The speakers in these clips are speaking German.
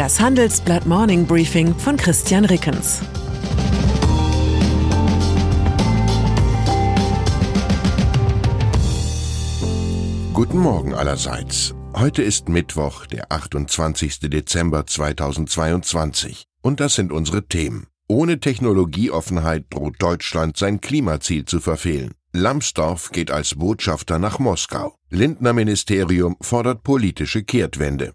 Das Handelsblatt Morning Briefing von Christian Rickens. Guten Morgen allerseits. Heute ist Mittwoch, der 28. Dezember 2022. Und das sind unsere Themen. Ohne Technologieoffenheit droht Deutschland sein Klimaziel zu verfehlen. Lambsdorff geht als Botschafter nach Moskau. Lindner Ministerium fordert politische Kehrtwende.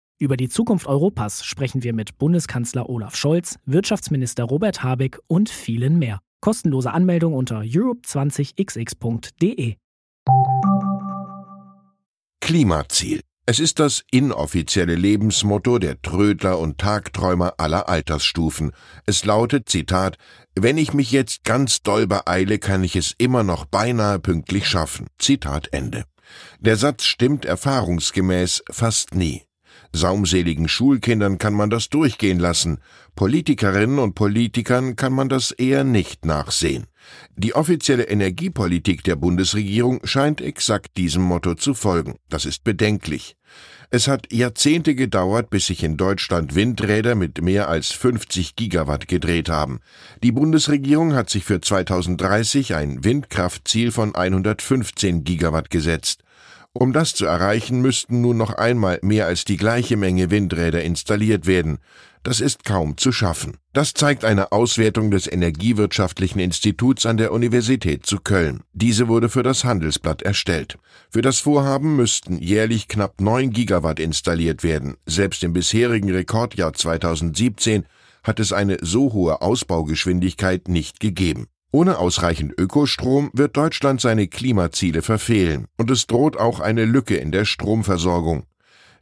Über die Zukunft Europas sprechen wir mit Bundeskanzler Olaf Scholz, Wirtschaftsminister Robert Habeck und vielen mehr. Kostenlose Anmeldung unter europe20xx.de. Klimaziel. Es ist das inoffizielle Lebensmotto der Trödler und Tagträumer aller Altersstufen. Es lautet, Zitat, wenn ich mich jetzt ganz doll beeile, kann ich es immer noch beinahe pünktlich schaffen. Zitat Ende. Der Satz stimmt erfahrungsgemäß fast nie. Saumseligen Schulkindern kann man das durchgehen lassen, Politikerinnen und Politikern kann man das eher nicht nachsehen. Die offizielle Energiepolitik der Bundesregierung scheint exakt diesem Motto zu folgen. Das ist bedenklich. Es hat Jahrzehnte gedauert, bis sich in Deutschland Windräder mit mehr als 50 Gigawatt gedreht haben. Die Bundesregierung hat sich für 2030 ein Windkraftziel von 115 Gigawatt gesetzt. Um das zu erreichen, müssten nun noch einmal mehr als die gleiche Menge Windräder installiert werden. Das ist kaum zu schaffen. Das zeigt eine Auswertung des Energiewirtschaftlichen Instituts an der Universität zu Köln. Diese wurde für das Handelsblatt erstellt. Für das Vorhaben müssten jährlich knapp 9 Gigawatt installiert werden. Selbst im bisherigen Rekordjahr 2017 hat es eine so hohe Ausbaugeschwindigkeit nicht gegeben. Ohne ausreichend Ökostrom wird Deutschland seine Klimaziele verfehlen, und es droht auch eine Lücke in der Stromversorgung.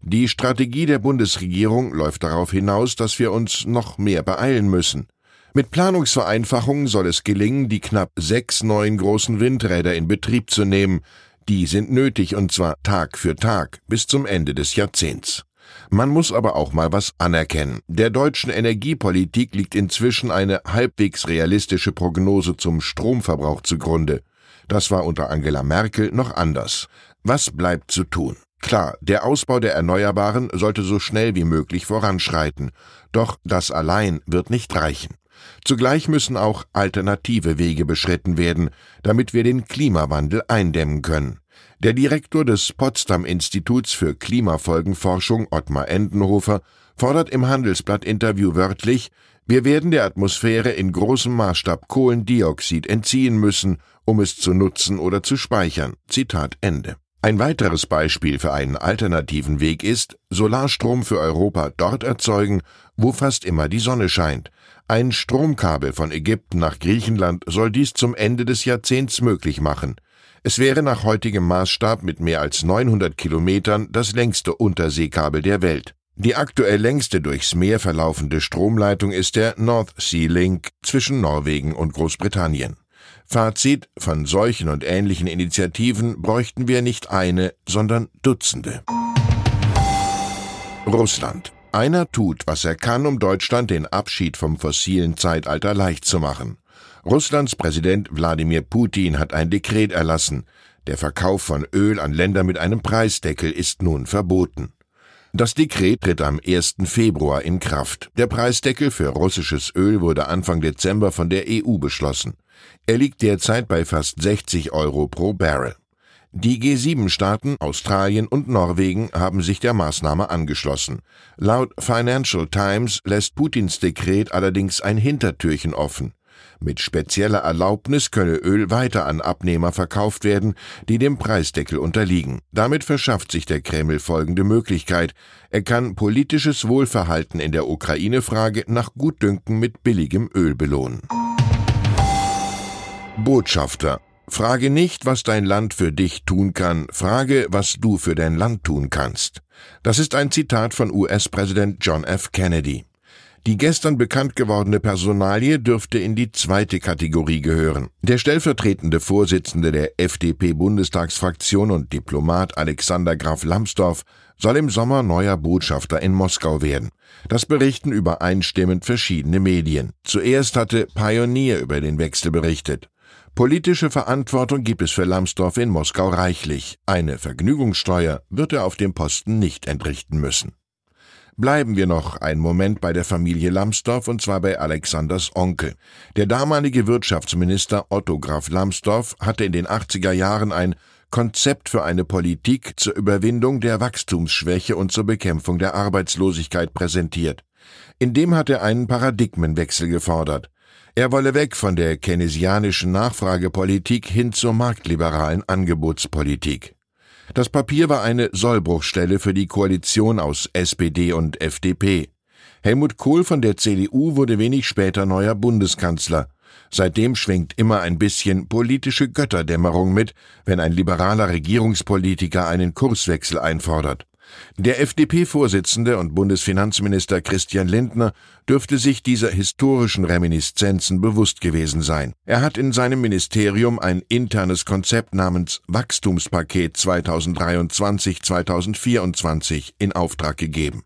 Die Strategie der Bundesregierung läuft darauf hinaus, dass wir uns noch mehr beeilen müssen. Mit Planungsvereinfachungen soll es gelingen, die knapp sechs neuen großen Windräder in Betrieb zu nehmen. Die sind nötig, und zwar Tag für Tag bis zum Ende des Jahrzehnts. Man muss aber auch mal was anerkennen. Der deutschen Energiepolitik liegt inzwischen eine halbwegs realistische Prognose zum Stromverbrauch zugrunde. Das war unter Angela Merkel noch anders. Was bleibt zu tun? Klar, der Ausbau der Erneuerbaren sollte so schnell wie möglich voranschreiten. Doch das allein wird nicht reichen. Zugleich müssen auch alternative Wege beschritten werden, damit wir den Klimawandel eindämmen können. Der Direktor des Potsdam Instituts für Klimafolgenforschung, Ottmar Endenhofer, fordert im Handelsblatt-Interview wörtlich, wir werden der Atmosphäre in großem Maßstab Kohlendioxid entziehen müssen, um es zu nutzen oder zu speichern. Zitat Ende. Ein weiteres Beispiel für einen alternativen Weg ist, Solarstrom für Europa dort erzeugen, wo fast immer die Sonne scheint. Ein Stromkabel von Ägypten nach Griechenland soll dies zum Ende des Jahrzehnts möglich machen. Es wäre nach heutigem Maßstab mit mehr als 900 Kilometern das längste Unterseekabel der Welt. Die aktuell längste durchs Meer verlaufende Stromleitung ist der North Sea Link zwischen Norwegen und Großbritannien. Fazit, von solchen und ähnlichen Initiativen bräuchten wir nicht eine, sondern Dutzende. Russland. Einer tut, was er kann, um Deutschland den Abschied vom fossilen Zeitalter leicht zu machen. Russlands Präsident Wladimir Putin hat ein Dekret erlassen. Der Verkauf von Öl an Länder mit einem Preisdeckel ist nun verboten. Das Dekret tritt am 1. Februar in Kraft. Der Preisdeckel für russisches Öl wurde Anfang Dezember von der EU beschlossen. Er liegt derzeit bei fast 60 Euro pro Barrel. Die G7-Staaten, Australien und Norwegen haben sich der Maßnahme angeschlossen. Laut Financial Times lässt Putins Dekret allerdings ein Hintertürchen offen. Mit spezieller Erlaubnis könne Öl weiter an Abnehmer verkauft werden, die dem Preisdeckel unterliegen. Damit verschafft sich der Kreml folgende Möglichkeit. Er kann politisches Wohlverhalten in der Ukraine-Frage nach Gutdünken mit billigem Öl belohnen. Botschafter Frage nicht, was dein Land für dich tun kann, frage, was du für dein Land tun kannst. Das ist ein Zitat von US-Präsident John F. Kennedy. Die gestern bekannt gewordene Personalie dürfte in die zweite Kategorie gehören. Der stellvertretende Vorsitzende der FDP-Bundestagsfraktion und Diplomat Alexander Graf Lambsdorff soll im Sommer neuer Botschafter in Moskau werden. Das berichten übereinstimmend verschiedene Medien. Zuerst hatte Pioneer über den Wechsel berichtet. Politische Verantwortung gibt es für Lambsdorff in Moskau reichlich. Eine Vergnügungssteuer wird er auf dem Posten nicht entrichten müssen. Bleiben wir noch einen Moment bei der Familie Lambsdorff und zwar bei Alexanders Onkel. Der damalige Wirtschaftsminister Otto Graf Lambsdorff hatte in den 80er Jahren ein Konzept für eine Politik zur Überwindung der Wachstumsschwäche und zur Bekämpfung der Arbeitslosigkeit präsentiert. In dem hat er einen Paradigmenwechsel gefordert. Er wolle weg von der keynesianischen Nachfragepolitik hin zur marktliberalen Angebotspolitik. Das Papier war eine Sollbruchstelle für die Koalition aus SPD und FDP. Helmut Kohl von der CDU wurde wenig später neuer Bundeskanzler. Seitdem schwingt immer ein bisschen politische Götterdämmerung mit, wenn ein liberaler Regierungspolitiker einen Kurswechsel einfordert. Der FDP-Vorsitzende und Bundesfinanzminister Christian Lindner dürfte sich dieser historischen Reminiszenzen bewusst gewesen sein. Er hat in seinem Ministerium ein internes Konzept namens Wachstumspaket 2023-2024 in Auftrag gegeben.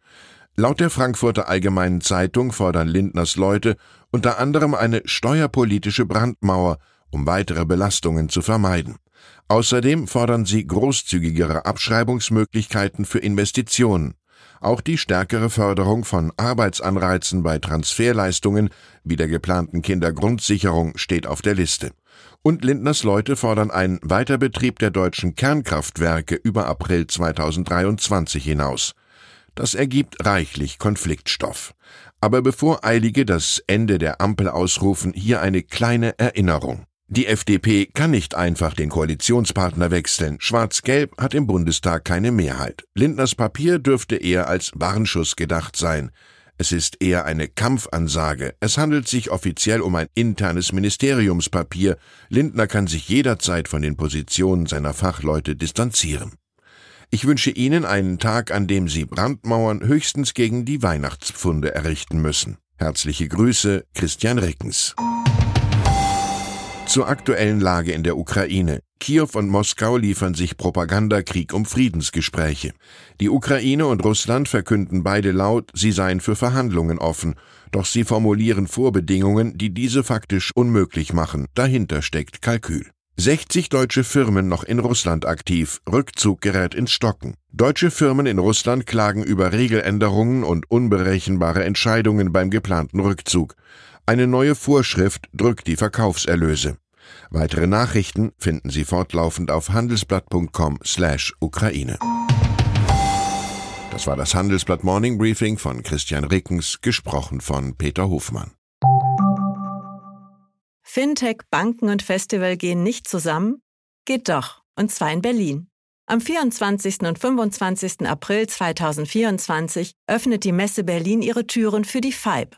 Laut der Frankfurter Allgemeinen Zeitung fordern Lindners Leute unter anderem eine steuerpolitische Brandmauer, um weitere Belastungen zu vermeiden. Außerdem fordern sie großzügigere Abschreibungsmöglichkeiten für Investitionen. Auch die stärkere Förderung von Arbeitsanreizen bei Transferleistungen wie der geplanten Kindergrundsicherung steht auf der Liste. Und Lindners Leute fordern einen Weiterbetrieb der deutschen Kernkraftwerke über April 2023 hinaus. Das ergibt reichlich Konfliktstoff. Aber bevor Eilige das Ende der Ampel ausrufen, hier eine kleine Erinnerung. Die FDP kann nicht einfach den Koalitionspartner wechseln. Schwarz-Gelb hat im Bundestag keine Mehrheit. Lindners Papier dürfte eher als Warnschuss gedacht sein. Es ist eher eine Kampfansage. Es handelt sich offiziell um ein internes Ministeriumspapier. Lindner kann sich jederzeit von den Positionen seiner Fachleute distanzieren. Ich wünsche Ihnen einen Tag, an dem Sie Brandmauern höchstens gegen die Weihnachtspfunde errichten müssen. Herzliche Grüße, Christian Rickens. Zur aktuellen Lage in der Ukraine. Kiew und Moskau liefern sich Propagandakrieg um Friedensgespräche. Die Ukraine und Russland verkünden beide laut, sie seien für Verhandlungen offen, doch sie formulieren Vorbedingungen, die diese faktisch unmöglich machen. Dahinter steckt Kalkül. 60 deutsche Firmen noch in Russland aktiv, Rückzug gerät ins Stocken. Deutsche Firmen in Russland klagen über Regeländerungen und unberechenbare Entscheidungen beim geplanten Rückzug. Eine neue Vorschrift drückt die Verkaufserlöse. Weitere Nachrichten finden Sie fortlaufend auf handelsblatt.com/Ukraine. Das war das Handelsblatt Morning Briefing von Christian Rickens, gesprochen von Peter Hofmann. Fintech, Banken und Festival gehen nicht zusammen? Geht doch, und zwar in Berlin. Am 24. und 25. April 2024 öffnet die Messe Berlin ihre Türen für die FIBE,